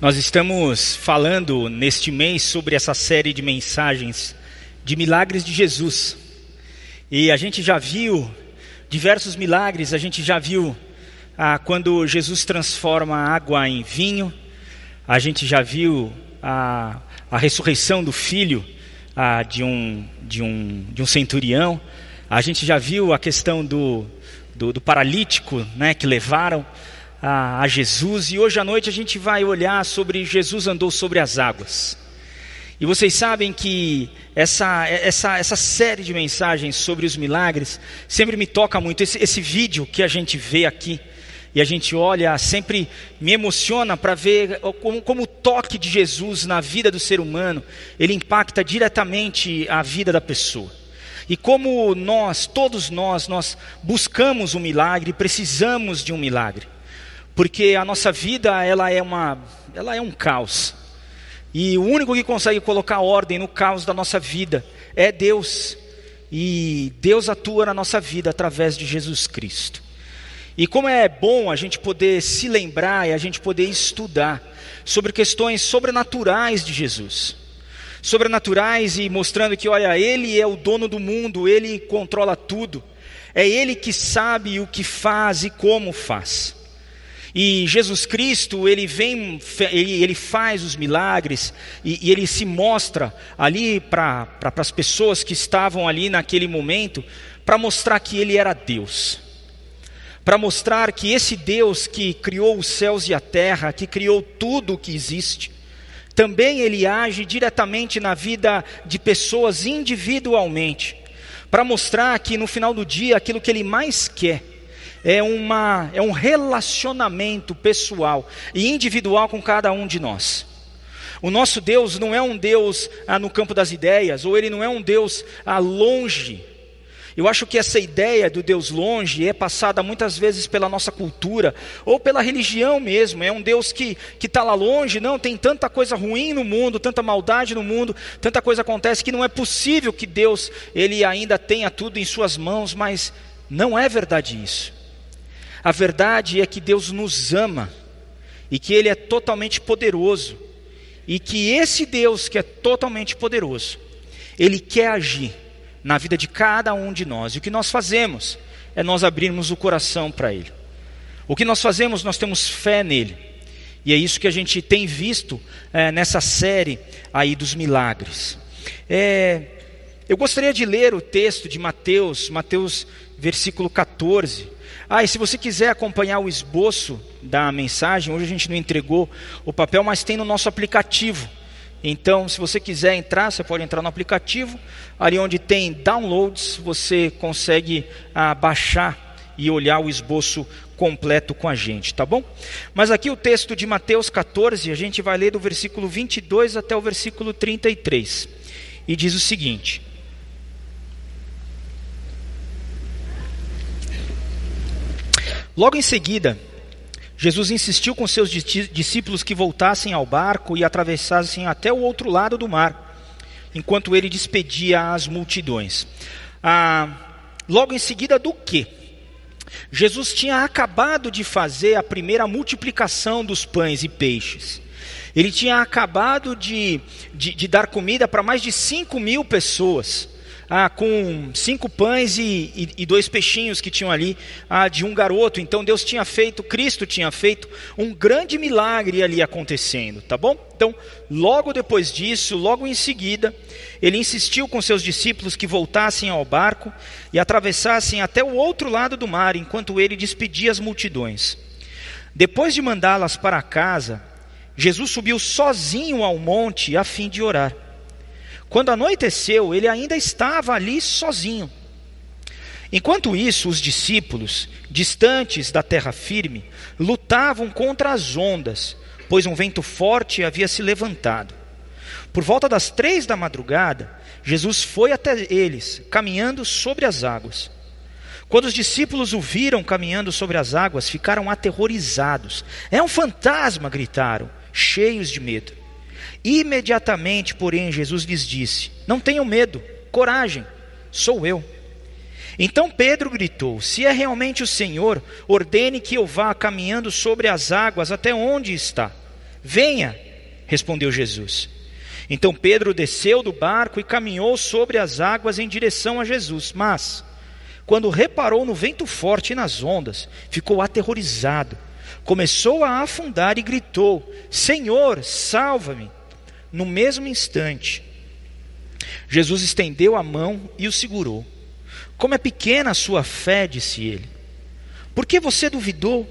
Nós estamos falando neste mês sobre essa série de mensagens de milagres de Jesus. E a gente já viu diversos milagres, a gente já viu ah, quando Jesus transforma água em vinho, a gente já viu a, a ressurreição do filho ah, de, um, de, um, de um centurião, a gente já viu a questão do, do, do paralítico né, que levaram a, a Jesus e hoje à noite a gente vai olhar sobre Jesus andou sobre as águas. E vocês sabem que essa, essa, essa série de mensagens sobre os milagres sempre me toca muito. Esse, esse vídeo que a gente vê aqui e a gente olha, sempre me emociona para ver como, como o toque de Jesus na vida do ser humano, ele impacta diretamente a vida da pessoa. E como nós, todos nós, nós buscamos um milagre, precisamos de um milagre porque a nossa vida ela é uma, ela é um caos. E o único que consegue colocar ordem no caos da nossa vida é Deus. E Deus atua na nossa vida através de Jesus Cristo. E como é bom a gente poder se lembrar e a gente poder estudar sobre questões sobrenaturais de Jesus. Sobrenaturais e mostrando que, olha, Ele é o dono do mundo, Ele controla tudo. É Ele que sabe o que faz e como faz. E Jesus Cristo, ele vem, ele, ele faz os milagres, e, ele se mostra ali para pra, as pessoas que estavam ali naquele momento, para mostrar que ele era Deus. Para mostrar que esse Deus que criou os céus e a terra, que criou tudo o que existe, também ele age diretamente na vida de pessoas individualmente, para mostrar que no final do dia aquilo que ele mais quer é, uma, é um relacionamento pessoal e individual com cada um de nós. O nosso Deus não é um Deus ah, no campo das ideias, ou ele não é um Deus ah, longe. Eu acho que essa ideia do Deus longe é passada muitas vezes pela nossa cultura, ou pela religião mesmo. É um Deus que está lá longe, não, tem tanta coisa ruim no mundo, tanta maldade no mundo, tanta coisa acontece que não é possível que Deus ele ainda tenha tudo em suas mãos, mas não é verdade isso. A verdade é que Deus nos ama e que Ele é totalmente poderoso, e que esse Deus que é totalmente poderoso, Ele quer agir na vida de cada um de nós. E o que nós fazemos é nós abrirmos o coração para Ele. O que nós fazemos, nós temos fé nele. E é isso que a gente tem visto é, nessa série aí dos milagres. É, eu gostaria de ler o texto de Mateus, Mateus versículo 14. Ah, e se você quiser acompanhar o esboço da mensagem, hoje a gente não entregou o papel, mas tem no nosso aplicativo. Então, se você quiser entrar, você pode entrar no aplicativo. Ali onde tem downloads, você consegue ah, baixar e olhar o esboço completo com a gente, tá bom? Mas aqui o texto de Mateus 14, a gente vai ler do versículo 22 até o versículo 33. E diz o seguinte: Logo em seguida, Jesus insistiu com seus discípulos que voltassem ao barco e atravessassem até o outro lado do mar, enquanto ele despedia as multidões. Ah, logo em seguida do que? Jesus tinha acabado de fazer a primeira multiplicação dos pães e peixes. Ele tinha acabado de, de, de dar comida para mais de 5 mil pessoas ah, com cinco pães e, e, e, dois peixinhos que tinham ali ah, de um garoto. Então Deus tinha feito, Cristo tinha feito um grande milagre ali acontecendo, tá bom? Então, logo depois disso, logo em seguida, ele insistiu com seus discípulos que voltassem ao barco e atravessassem até o outro lado do mar, enquanto ele despedia as multidões. Depois de mandá-las para casa, Jesus subiu sozinho ao monte a fim de orar. Quando anoiteceu, ele ainda estava ali sozinho. Enquanto isso, os discípulos, distantes da terra firme, lutavam contra as ondas, pois um vento forte havia se levantado. Por volta das três da madrugada, Jesus foi até eles, caminhando sobre as águas. Quando os discípulos o viram caminhando sobre as águas, ficaram aterrorizados. É um fantasma! gritaram, cheios de medo. Imediatamente, porém, Jesus lhes disse: Não tenham medo, coragem, sou eu. Então Pedro gritou: Se é realmente o Senhor, ordene que eu vá caminhando sobre as águas até onde está. Venha, respondeu Jesus. Então Pedro desceu do barco e caminhou sobre as águas em direção a Jesus. Mas, quando reparou no vento forte e nas ondas, ficou aterrorizado. Começou a afundar e gritou: Senhor, salva-me! No mesmo instante, Jesus estendeu a mão e o segurou. Como é pequena a sua fé, disse ele. Por que você duvidou?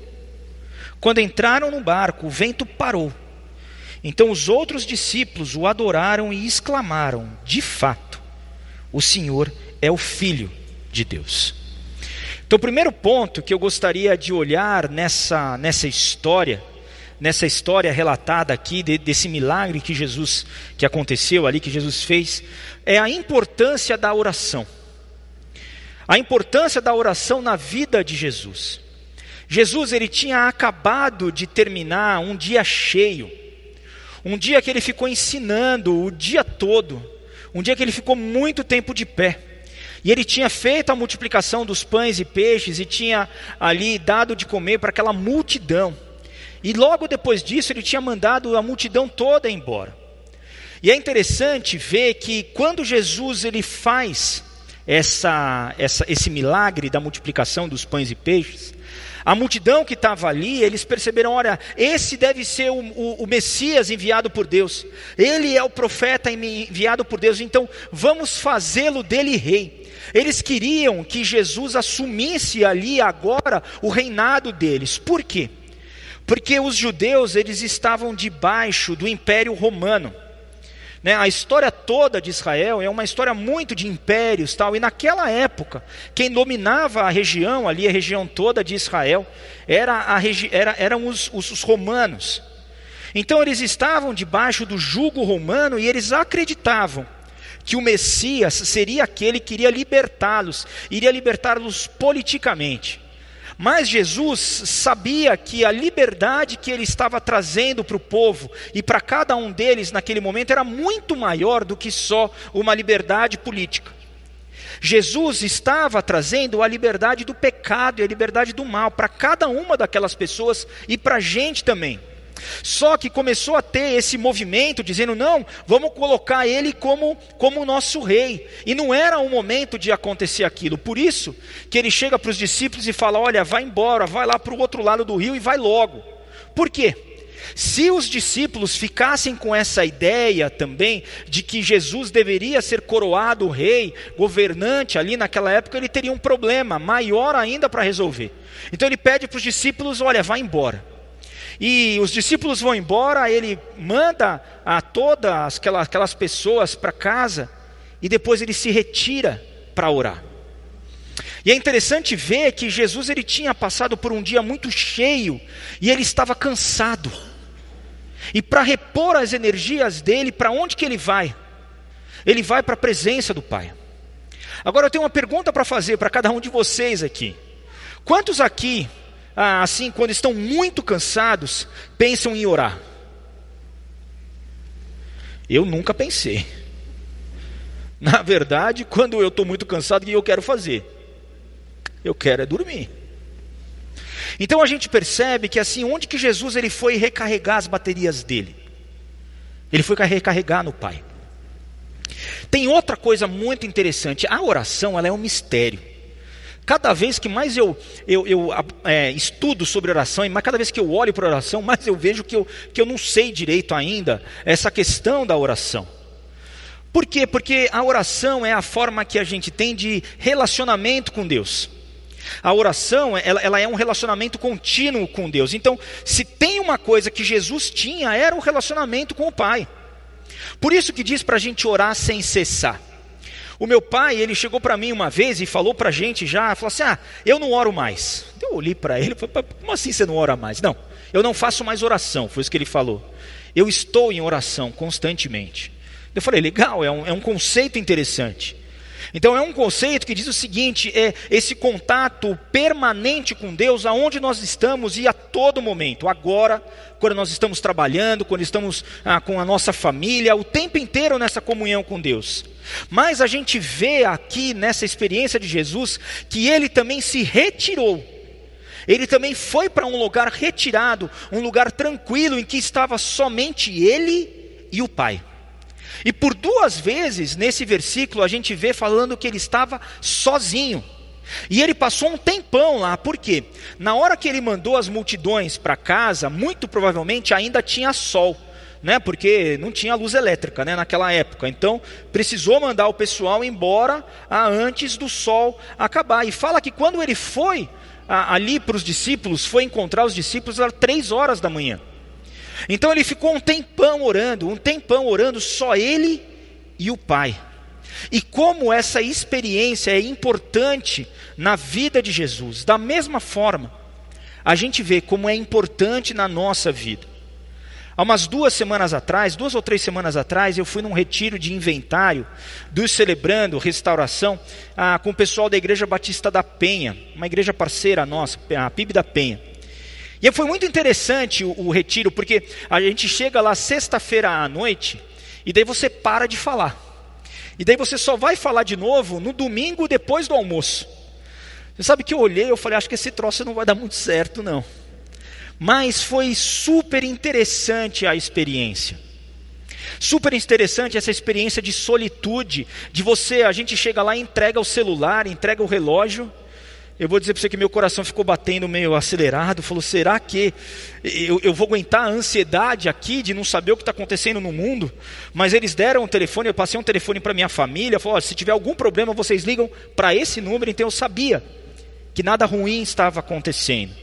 Quando entraram no barco, o vento parou então os outros discípulos o adoraram e exclamaram: De fato, o Senhor é o Filho de Deus. Então, o primeiro ponto que eu gostaria de olhar nessa, nessa história, nessa história relatada aqui, de, desse milagre que Jesus, que aconteceu ali, que Jesus fez, é a importância da oração. A importância da oração na vida de Jesus. Jesus, ele tinha acabado de terminar um dia cheio, um dia que ele ficou ensinando o dia todo, um dia que ele ficou muito tempo de pé. E ele tinha feito a multiplicação dos pães e peixes e tinha ali dado de comer para aquela multidão. E logo depois disso ele tinha mandado a multidão toda embora. E é interessante ver que quando Jesus ele faz essa, essa, esse milagre da multiplicação dos pães e peixes, a multidão que estava ali, eles perceberam: olha, esse deve ser o, o, o, Messias enviado por Deus, ele é o profeta enviado por Deus, então vamos fazê-lo dele rei. Eles queriam que Jesus assumisse ali agora o reinado deles, por quê? Porque os judeus eles estavam debaixo do império romano. Né? A história toda de Israel é uma história muito de impérios tal, e naquela época, quem dominava a região ali, a região toda de Israel, era a regi era, eram os, os, os romanos. Então eles estavam debaixo do jugo romano e eles acreditavam que o Messias seria aquele que iria libertá-los, iria libertá-los politicamente. Mas Jesus sabia que a liberdade que ele estava trazendo para o povo e para cada um deles naquele momento era muito maior do que só uma liberdade política. Jesus estava trazendo a liberdade do pecado e a liberdade do mal para cada uma daquelas pessoas e para a gente também. Só que começou a ter esse movimento dizendo: não, vamos colocar ele como, como nosso rei. E não era o momento de acontecer aquilo. Por isso que ele chega para os discípulos e fala: olha, vai embora, vai lá para o outro lado do rio e vai logo. Por quê? Se os discípulos ficassem com essa ideia também de que Jesus deveria ser coroado rei, governante ali naquela época, ele teria um problema maior ainda para resolver. Então ele pede para os discípulos: olha, vai embora. E os discípulos vão embora, ele manda a todas aquelas, aquelas pessoas para casa e depois ele se retira para orar. E é interessante ver que Jesus ele tinha passado por um dia muito cheio e ele estava cansado. E para repor as energias dele, para onde que ele vai? Ele vai para a presença do Pai. Agora eu tenho uma pergunta para fazer para cada um de vocês aqui. Quantos aqui assim, quando estão muito cansados, pensam em orar? Eu nunca pensei. Na verdade, quando eu estou muito cansado, o que eu quero fazer? Eu quero é dormir. Então a gente percebe que assim, onde que Jesus ele foi recarregar as baterias dele? Ele foi recarregar no Pai. Tem outra coisa muito interessante. A oração ela é um mistério. Cada vez que mais eu, eu, eu é, estudo sobre oração, e cada vez que eu olho para oração, mais eu vejo que eu, que eu não sei direito ainda essa questão da oração. Por quê? Porque a oração é a forma que a gente tem de relacionamento com Deus. A oração, ela, ela, é um relacionamento contínuo com Deus. Então, se tem uma coisa que Jesus tinha, era o relacionamento com o Pai. Por isso que diz para a gente orar sem cessar. O meu pai, ele chegou para mim uma vez e falou para a gente já, falou assim: ah, eu não oro mais. Eu olhei para ele falei: como assim você não ora mais? Não, eu não faço mais oração, foi isso que ele falou. Eu estou em oração constantemente. Eu falei: legal, é um, é um conceito interessante. Então é um conceito que diz o seguinte: é esse contato permanente com Deus, aonde nós estamos e a todo momento. Agora, quando nós estamos trabalhando, quando estamos ah, com a nossa família, o tempo inteiro nessa comunhão com Deus. Mas a gente vê aqui nessa experiência de Jesus que ele também se retirou. ele também foi para um lugar retirado, um lugar tranquilo em que estava somente ele e o Pai. E por duas vezes nesse versículo a gente vê falando que ele estava sozinho. E ele passou um tempão lá, por quê? Na hora que ele mandou as multidões para casa, muito provavelmente ainda tinha sol, né? Porque não tinha luz elétrica, né, naquela época. Então, precisou mandar o pessoal embora antes do sol acabar. E fala que quando ele foi ali para os discípulos, foi encontrar os discípulos às três horas da manhã. Então ele ficou um tempão orando, um tempão orando, só ele e o Pai. E como essa experiência é importante na vida de Jesus, da mesma forma, a gente vê como é importante na nossa vida. Há umas duas semanas atrás, duas ou três semanas atrás, eu fui num retiro de inventário dos Celebrando Restauração ah, com o pessoal da Igreja Batista da Penha, uma igreja parceira nossa, a PIB da Penha. E foi muito interessante o, o retiro, porque a gente chega lá sexta-feira à noite, e daí você para de falar. E daí você só vai falar de novo no domingo depois do almoço. Você sabe que eu olhei, eu falei, acho que esse troço não vai dar muito certo, não. Mas foi super interessante a experiência. Super interessante essa experiência de solitude, de você, a gente chega lá, entrega o celular, entrega o relógio, eu vou dizer para você que meu coração ficou batendo meio acelerado. Falou: será que eu, eu vou aguentar a ansiedade aqui de não saber o que está acontecendo no mundo? Mas eles deram um telefone, eu passei um telefone para minha família. Falou: se tiver algum problema, vocês ligam para esse número. Então eu sabia que nada ruim estava acontecendo.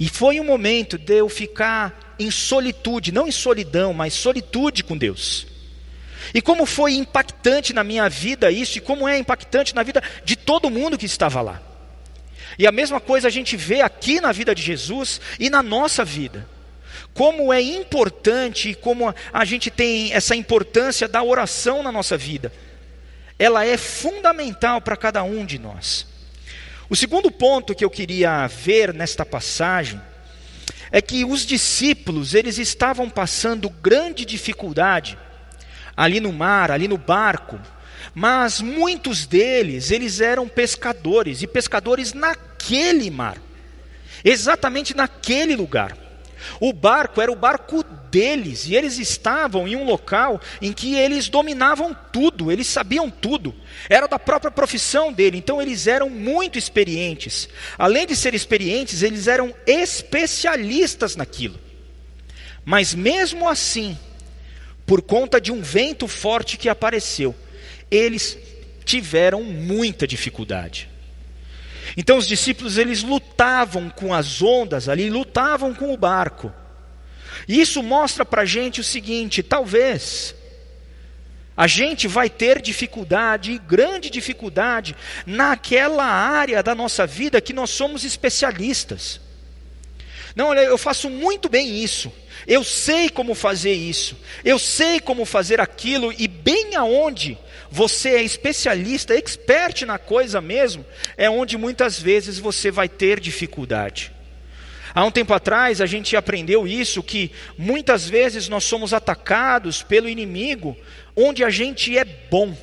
E foi um momento de eu ficar em solitude, não em solidão, mas solitude com Deus. E como foi impactante na minha vida isso, e como é impactante na vida de todo mundo que estava lá. E a mesma coisa a gente vê aqui na vida de Jesus e na nossa vida. Como é importante, como a gente tem essa importância da oração na nossa vida. Ela é fundamental para cada um de nós. O segundo ponto que eu queria ver nesta passagem é que os discípulos, eles estavam passando grande dificuldade ali no mar, ali no barco, mas muitos deles, eles eram pescadores, e pescadores naquele mar, exatamente naquele lugar. O barco era o barco deles, e eles estavam em um local em que eles dominavam tudo, eles sabiam tudo, era da própria profissão dele, então eles eram muito experientes. Além de ser experientes, eles eram especialistas naquilo. Mas mesmo assim, por conta de um vento forte que apareceu, eles tiveram muita dificuldade. Então os discípulos eles lutavam com as ondas ali, lutavam com o barco. E isso mostra para a gente o seguinte: talvez a gente vai ter dificuldade, grande dificuldade, naquela área da nossa vida que nós somos especialistas. Não, olha, eu faço muito bem isso. Eu sei como fazer isso. Eu sei como fazer aquilo e bem aonde você é especialista, expert na coisa mesmo, é onde muitas vezes você vai ter dificuldade. Há um tempo atrás a gente aprendeu isso, que muitas vezes nós somos atacados pelo inimigo onde a gente é bom.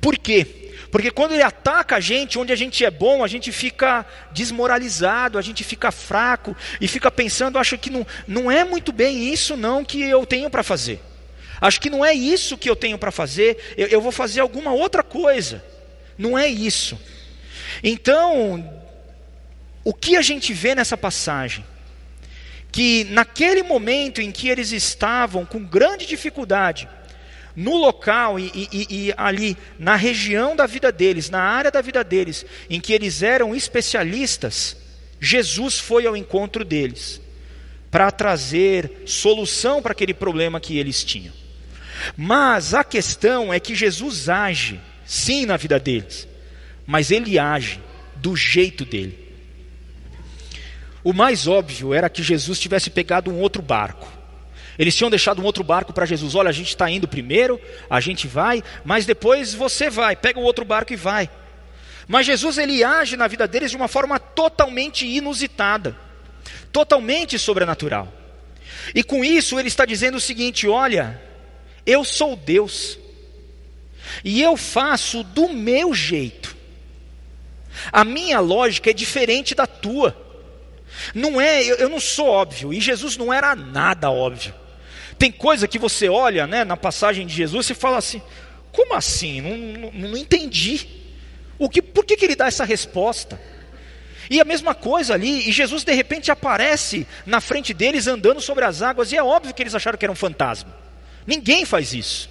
Por quê? Porque quando ele ataca a gente, onde a gente é bom, a gente fica desmoralizado, a gente fica fraco e fica pensando, acho que não, não é muito bem isso não que eu tenho para fazer. Acho que não é isso que eu tenho para fazer, eu, eu vou fazer alguma outra coisa. Não é isso. Então, o que a gente vê nessa passagem? Que naquele momento em que eles estavam com grande dificuldade, no local e, e, e, ali na região da vida deles, na área da vida deles, em que eles eram especialistas, Jesus foi ao encontro deles para trazer solução para aquele problema que eles tinham. Mas a questão é que Jesus age, sim, na vida deles, mas ele age do jeito dele. O mais óbvio era que Jesus tivesse pegado um outro barco. Eles tinham deixado um outro barco para Jesus. Olha, a gente está indo primeiro, a gente vai, mas depois você vai, pega o outro barco e vai. Mas Jesus ele age na vida deles de uma forma totalmente inusitada, totalmente sobrenatural. E com isso ele está dizendo o seguinte: olha, eu sou Deus. E eu faço do meu jeito. A minha lógica é diferente da tua. Não é, eu, eu não sou óbvio, e Jesus não era nada óbvio. Tem coisa que você olha né, na passagem de Jesus e fala assim: como assim? Não, não, não entendi. O que, por que, que ele dá essa resposta? E a mesma coisa ali, e Jesus de repente aparece na frente deles andando sobre as águas, e é óbvio que eles acharam que era um fantasma. Ninguém faz isso.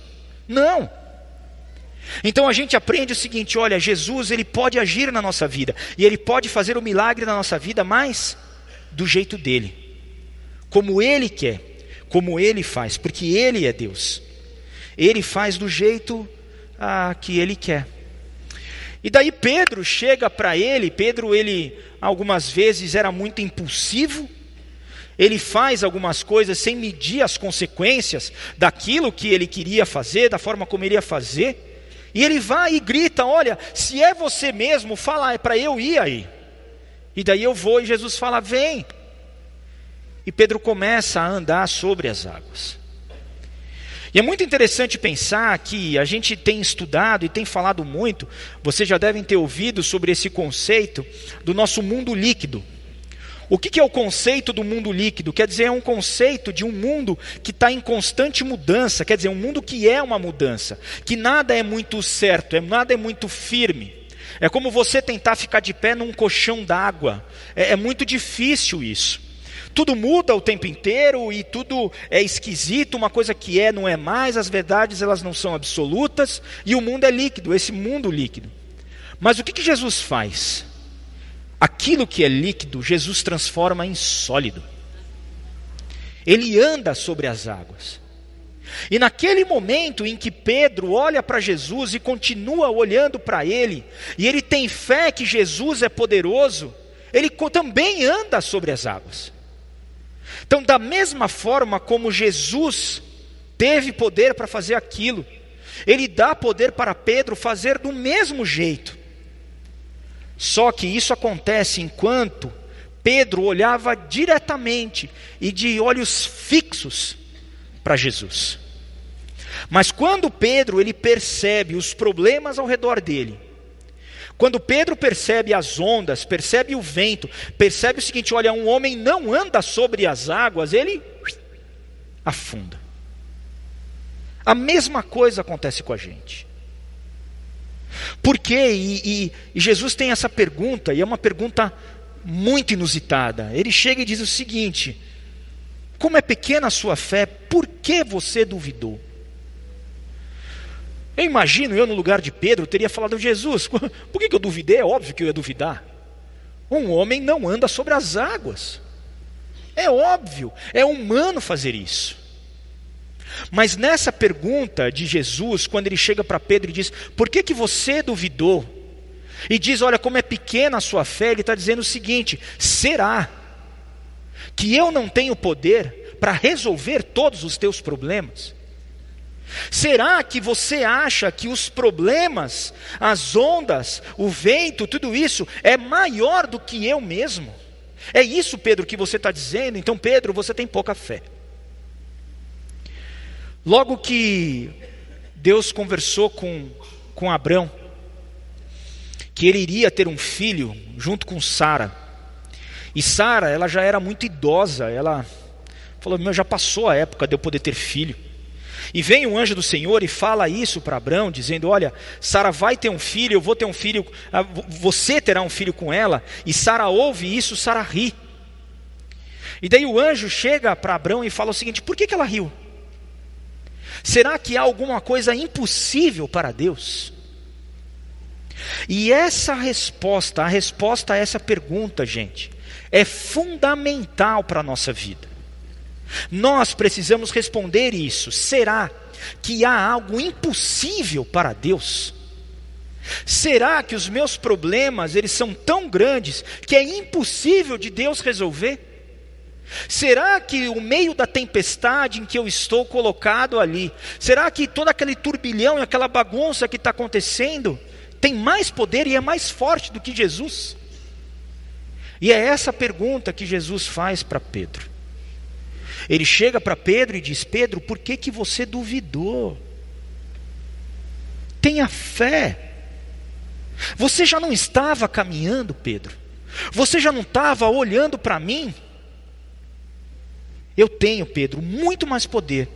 Não. Então a gente aprende o seguinte: olha, Jesus ele pode agir na nossa vida, e ele pode fazer o milagre na nossa vida, mas do jeito dele, como ele quer, como ele faz, porque ele é Deus. Ele faz do jeito ah, que ele quer. E daí Pedro chega para ele, Pedro ele algumas vezes era muito impulsivo, ele faz algumas coisas sem medir as consequências daquilo que ele queria fazer, da forma como ele ia fazer. E ele vai e grita: Olha, se é você mesmo, fala, é para eu ir aí. E daí eu vou, e Jesus fala: Vem. E Pedro começa a andar sobre as águas. E é muito interessante pensar que a gente tem estudado e tem falado muito, vocês já devem ter ouvido sobre esse conceito do nosso mundo líquido. O que é o conceito do mundo líquido? Quer dizer, é um conceito de um mundo que está em constante mudança, quer dizer, um mundo que é uma mudança, que nada é muito certo, é, nada é muito firme. É como você tentar ficar de pé num colchão d'água, é, é muito difícil isso. Tudo muda o tempo inteiro e tudo é esquisito, uma coisa que é não é mais, as verdades elas não são absolutas e o mundo é líquido, esse mundo líquido. Mas o que, que Jesus faz? Aquilo que é líquido, Jesus transforma em sólido. Ele anda sobre as águas. E naquele momento em que Pedro olha para Jesus e continua olhando para ele, e ele tem fé que Jesus é poderoso, ele também anda sobre as águas. Então, da mesma forma como Jesus teve poder para fazer aquilo, ele dá poder para Pedro fazer do mesmo jeito. Só que isso acontece enquanto Pedro olhava diretamente e de olhos fixos para Jesus. Mas quando Pedro ele percebe os problemas ao redor dele, quando Pedro percebe as ondas, percebe o vento, percebe o seguinte: olha, um homem não anda sobre as águas, ele afunda. A mesma coisa acontece com a gente. Por quê? E, e, e, Jesus tem essa pergunta, e é uma pergunta muito inusitada. Ele chega e diz o seguinte: Como é pequena a sua fé, por que você duvidou? Eu imagino, eu no lugar de Pedro, teria falado, Jesus, por que, que eu duvidei? É óbvio que eu ia duvidar. Um homem não anda sobre as águas. É óbvio, é humano fazer isso. Mas nessa pergunta de Jesus, quando ele chega para Pedro e diz: Por que, que você duvidou? E diz: Olha, como é pequena a sua fé, ele está dizendo o seguinte: será que eu não tenho poder para resolver todos os teus problemas? Será que você acha que os problemas, as ondas, o vento, tudo isso é maior do que eu mesmo? É isso, Pedro, que você está dizendo? Então, Pedro, você tem pouca fé. Logo que Deus conversou com, com Abrão, que ele iria ter um filho junto com Sara. E Sara, ela já era muito idosa, ela falou: Meu, já passou a época de eu poder ter filho. E vem um anjo do Senhor e fala isso para Abraão, dizendo: Olha, Sara vai ter um filho, eu vou ter um filho, ah, você terá um filho com ela. E Sara ouve isso, Sara ri. E daí o anjo chega para Abraão e fala o seguinte: Por que, que ela riu? Será que há alguma coisa impossível para Deus? E essa resposta, a resposta a essa pergunta, gente, é fundamental para a nossa vida. Nós precisamos responder isso. Será que há algo impossível para Deus? Será que os meus problemas eles são tão grandes que é impossível de Deus resolver? Será que o meio da tempestade em que eu estou colocado ali, será que todo aquele turbilhão e aquela bagunça que está acontecendo tem mais poder e é mais forte do que Jesus? E é essa pergunta que Jesus faz para Pedro. Ele chega para Pedro e diz: Pedro, por que, que você duvidou? Tenha fé. Você já não estava caminhando, Pedro? Você já não estava olhando para mim? Eu tenho, Pedro, muito mais poder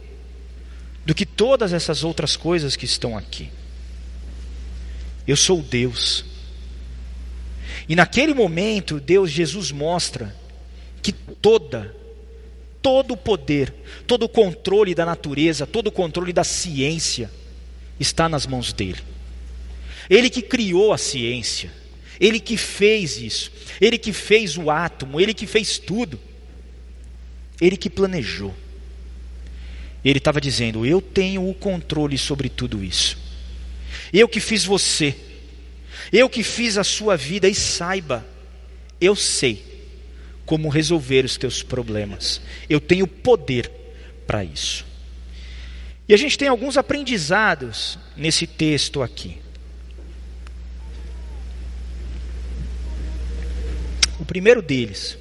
do que todas essas outras coisas que estão aqui. Eu sou Deus. E naquele momento, Deus, Jesus mostra que toda, todo o poder, todo o controle da natureza, todo o controle da ciência está nas mãos dele. Ele que criou a ciência, ele que fez isso, ele que fez o átomo, ele que fez tudo, ele que planejou. Ele estava dizendo: Eu tenho o controle sobre tudo isso. Eu que fiz você, eu que fiz a sua vida, e saiba, eu sei como resolver os teus problemas. Eu tenho poder para isso. E a gente tem alguns aprendizados nesse texto aqui. O primeiro deles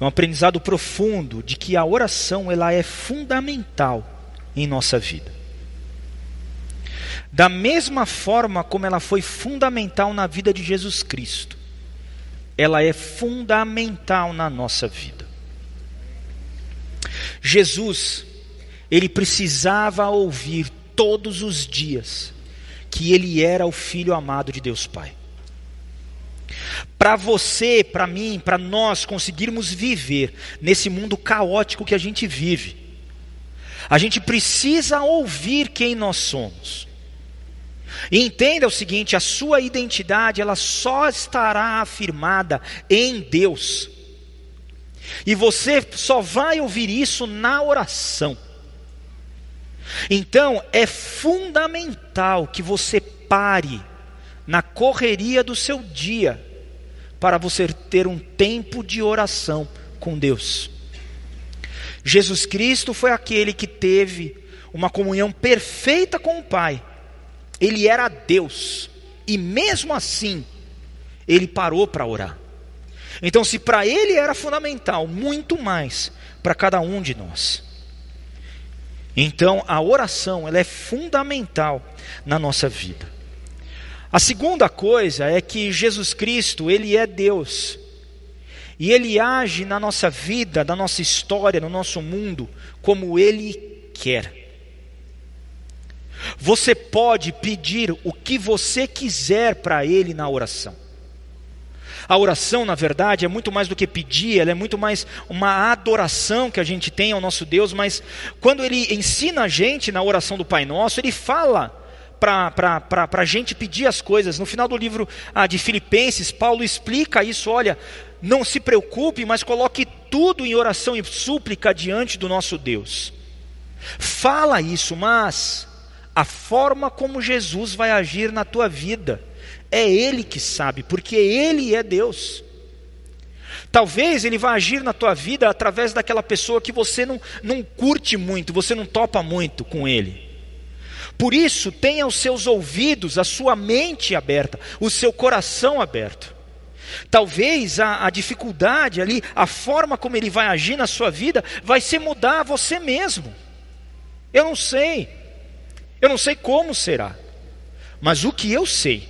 é um aprendizado profundo de que a oração ela é fundamental em nossa vida. Da mesma forma como ela foi fundamental na vida de Jesus Cristo, ela é fundamental na nossa vida. Jesus, ele precisava ouvir todos os dias que ele era o filho amado de Deus Pai. Para você, para mim, para nós conseguirmos viver nesse mundo caótico que a gente vive, a gente precisa ouvir quem nós somos. E entenda o seguinte: a sua identidade ela só estará afirmada em Deus. E você só vai ouvir isso na oração. Então, é fundamental que você pare na correria do seu dia, para você ter um tempo de oração com Deus. Jesus Cristo foi aquele que teve uma comunhão perfeita com o Pai. Ele era Deus, e mesmo assim, ele parou para orar. Então, se para ele era fundamental, muito mais para cada um de nós. Então, a oração ela é fundamental na nossa vida. A segunda coisa é que Jesus Cristo, ele é Deus. E ele age na nossa vida, na nossa história, no nosso mundo, como ele quer. Você pode pedir o que você quiser para ele na oração. A oração, na verdade, é muito mais do que pedir, ela é muito mais uma adoração que a gente tem ao nosso Deus, mas quando ele ensina a gente na oração do Pai Nosso, ele fala para a gente pedir as coisas. No final do livro ah, de Filipenses, Paulo explica isso: olha, não se preocupe, mas coloque tudo em oração e súplica diante do nosso Deus. Fala isso, mas a forma como Jesus vai agir na tua vida, é Ele que sabe, porque Ele é Deus. Talvez Ele vá agir na tua vida através daquela pessoa que você não, não curte muito, você não topa muito com Ele. Por isso, tenha os seus ouvidos, a sua mente aberta, o seu coração aberto. Talvez a, a, dificuldade ali, a forma como ele vai agir na sua vida, vai ser mudar você mesmo. Eu não sei, eu não sei como será, mas o que eu sei,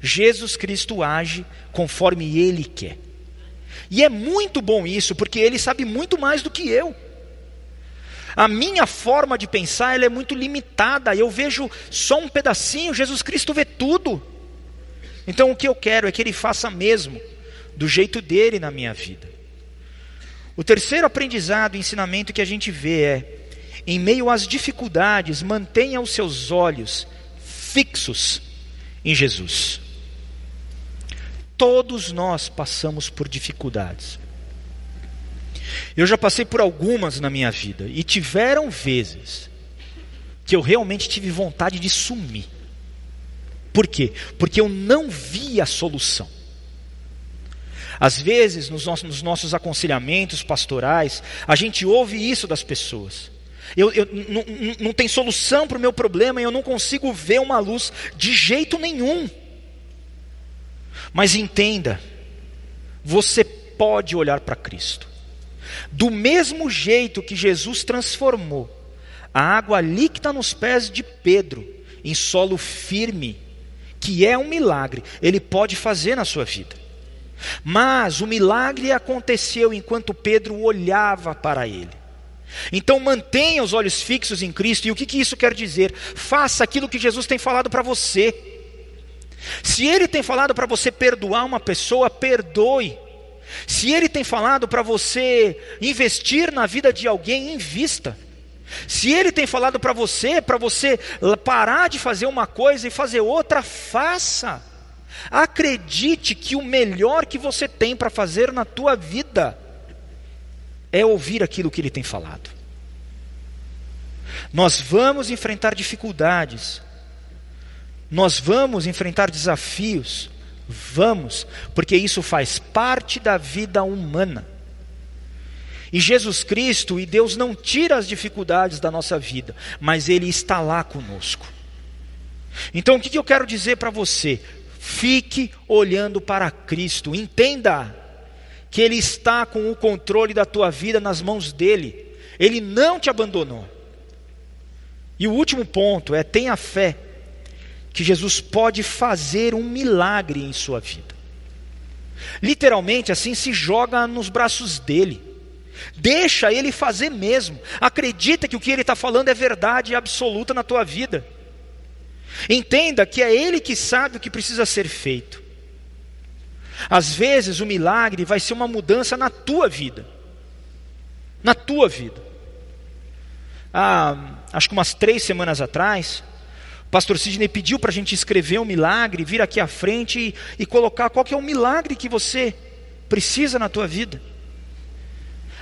Jesus Cristo age conforme Ele quer. E é muito bom isso, porque Ele sabe muito mais do que eu. A minha forma de pensar ela é muito limitada. Eu vejo só um pedacinho, Jesus Cristo vê tudo. Então o que eu quero é que ele faça mesmo do jeito dele na minha vida. O terceiro aprendizado, ensinamento que a gente vê é: em meio às dificuldades, mantenha os seus olhos fixos em Jesus. Todos nós passamos por dificuldades. Eu já passei por algumas na minha vida e tiveram vezes que eu realmente tive vontade de sumir. Por quê? Porque eu não via a solução. Às vezes, nos nossos, nos nossos aconselhamentos pastorais, a gente ouve isso das pessoas. Eu, eu não, tem solução para o meu problema e eu não consigo ver uma luz de jeito nenhum. Mas entenda, você pode olhar para Cristo. Do mesmo jeito que Jesus transformou a água líquida nos pés de Pedro em solo firme que é um milagre, ele pode fazer na sua vida. Mas o milagre aconteceu enquanto Pedro olhava para ele. Então mantenha os olhos fixos em Cristo, e o que, que isso quer dizer? Faça aquilo que Jesus tem falado para você. Se Ele tem falado para você perdoar uma pessoa, perdoe. Se Ele tem falado para você investir na vida de alguém, invista. Se Ele tem falado para você, para você parar de fazer uma coisa e fazer outra, faça. Acredite que o melhor que você tem para fazer na tua vida é ouvir aquilo que Ele tem falado. Nós vamos enfrentar dificuldades, nós vamos enfrentar desafios, vamos, porque isso faz parte da vida humana. E Jesus Cristo e Deus não tira as dificuldades da nossa vida, mas Ele está lá conosco. Então o que eu quero dizer para você? Fique olhando para Cristo, entenda que Ele está com o controle da tua vida nas mãos dEle, Ele não te abandonou. E o último ponto é: tenha fé que Jesus pode fazer um milagre em sua vida. Literalmente, assim, se joga nos braços dele. Deixa ele fazer mesmo. Acredita que o que ele está falando é verdade absoluta na tua vida. Entenda que é ele que sabe o que precisa ser feito. Às vezes o milagre vai ser uma mudança na tua vida. Na tua vida. Ah, acho que umas três semanas atrás, o pastor Sidney pediu para a gente escrever um milagre, vir aqui à frente e, e colocar qual que é o milagre que você precisa na tua vida.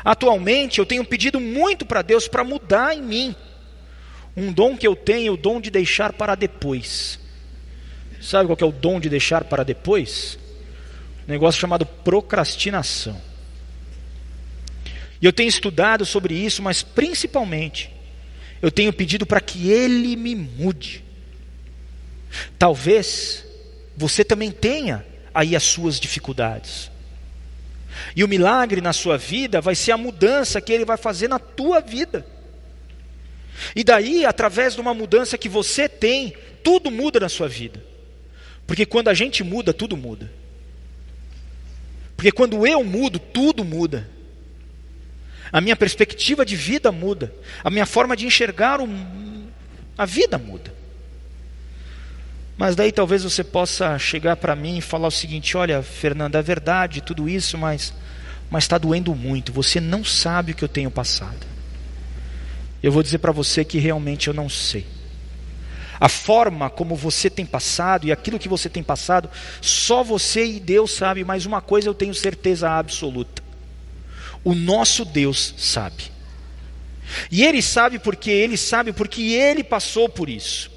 Atualmente eu tenho pedido muito para Deus para mudar em mim um dom que eu tenho, o dom de deixar para depois. Sabe qual é o dom de deixar para depois? Negócio chamado procrastinação. E eu tenho estudado sobre isso, mas principalmente eu tenho pedido para que Ele me mude. Talvez você também tenha aí as suas dificuldades. E o milagre na sua vida vai ser a mudança que Ele vai fazer na tua vida. E daí, através de uma mudança que você tem, tudo muda na sua vida. Porque quando a gente muda, tudo muda. Porque quando eu mudo, tudo muda. A minha perspectiva de vida muda. A minha forma de enxergar o, a vida muda. Mas daí talvez você possa chegar para mim e falar o seguinte: olha, Fernanda, é verdade tudo isso, mas mas está doendo muito. Você não sabe o que eu tenho passado. Eu vou dizer para você que realmente eu não sei. A forma como você tem passado e aquilo que você tem passado, só você e Deus sabe, mas uma coisa eu tenho certeza absoluta: o nosso Deus sabe. E Ele sabe porque Ele sabe porque Ele passou por isso.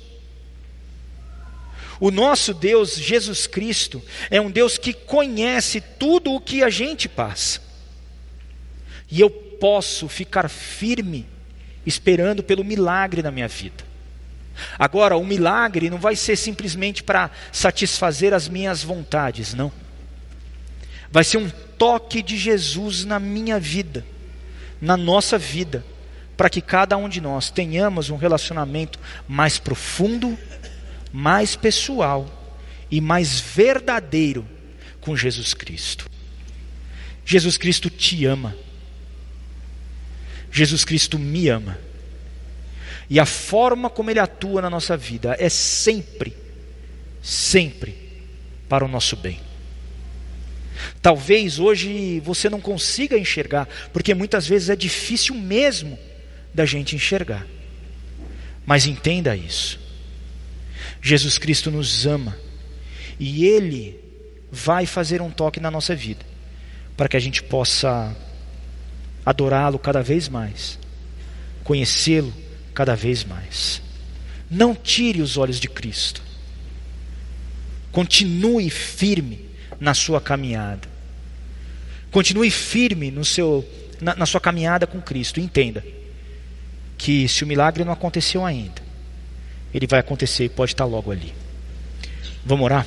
O nosso Deus, Jesus Cristo, é um Deus que conhece tudo o que a gente passa. E eu posso ficar firme esperando pelo milagre na minha vida. Agora, o milagre não vai ser simplesmente para satisfazer as minhas vontades, não. Vai ser um toque de Jesus na minha vida, na nossa vida, para que cada um de nós tenhamos um relacionamento mais profundo, mais pessoal e mais verdadeiro com Jesus Cristo. Jesus Cristo te ama. Jesus Cristo me ama. E a forma como Ele atua na nossa vida é sempre, sempre para o nosso bem. Talvez hoje você não consiga enxergar, porque muitas vezes é difícil mesmo da gente enxergar. Mas entenda isso. Jesus Cristo nos ama e Ele vai fazer um toque na nossa vida para que a gente possa adorá-lo cada vez mais, conhecê-lo cada vez mais. Não tire os olhos de Cristo. Continue firme na sua caminhada. Continue firme no seu, na, na sua caminhada com Cristo. Entenda que se o milagre não aconteceu ainda, ele vai acontecer e pode estar logo ali. Vamos orar?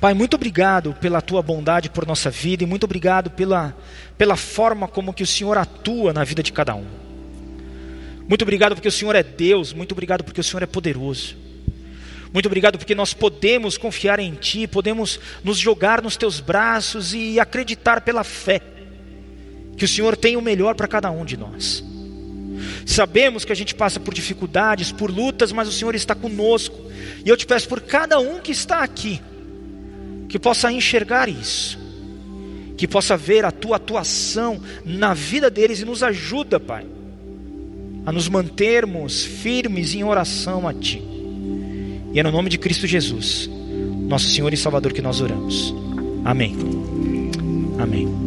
Pai, muito obrigado pela tua bondade por nossa vida e muito obrigado pela, pela forma como que o Senhor atua na vida de cada um. Muito obrigado porque o Senhor é Deus, muito obrigado porque o Senhor é poderoso. Muito obrigado porque nós podemos confiar em Ti, podemos nos jogar nos Teus braços e acreditar pela fé que o Senhor tem o melhor para cada um de nós. Sabemos que a gente passa por dificuldades, por lutas, mas o Senhor está conosco. E eu te peço por cada um que está aqui, que possa enxergar isso, que possa ver a tua atuação na vida deles e nos ajuda, Pai, a nos mantermos firmes em oração a Ti. E é no nome de Cristo Jesus, nosso Senhor e Salvador, que nós oramos. Amém. Amém.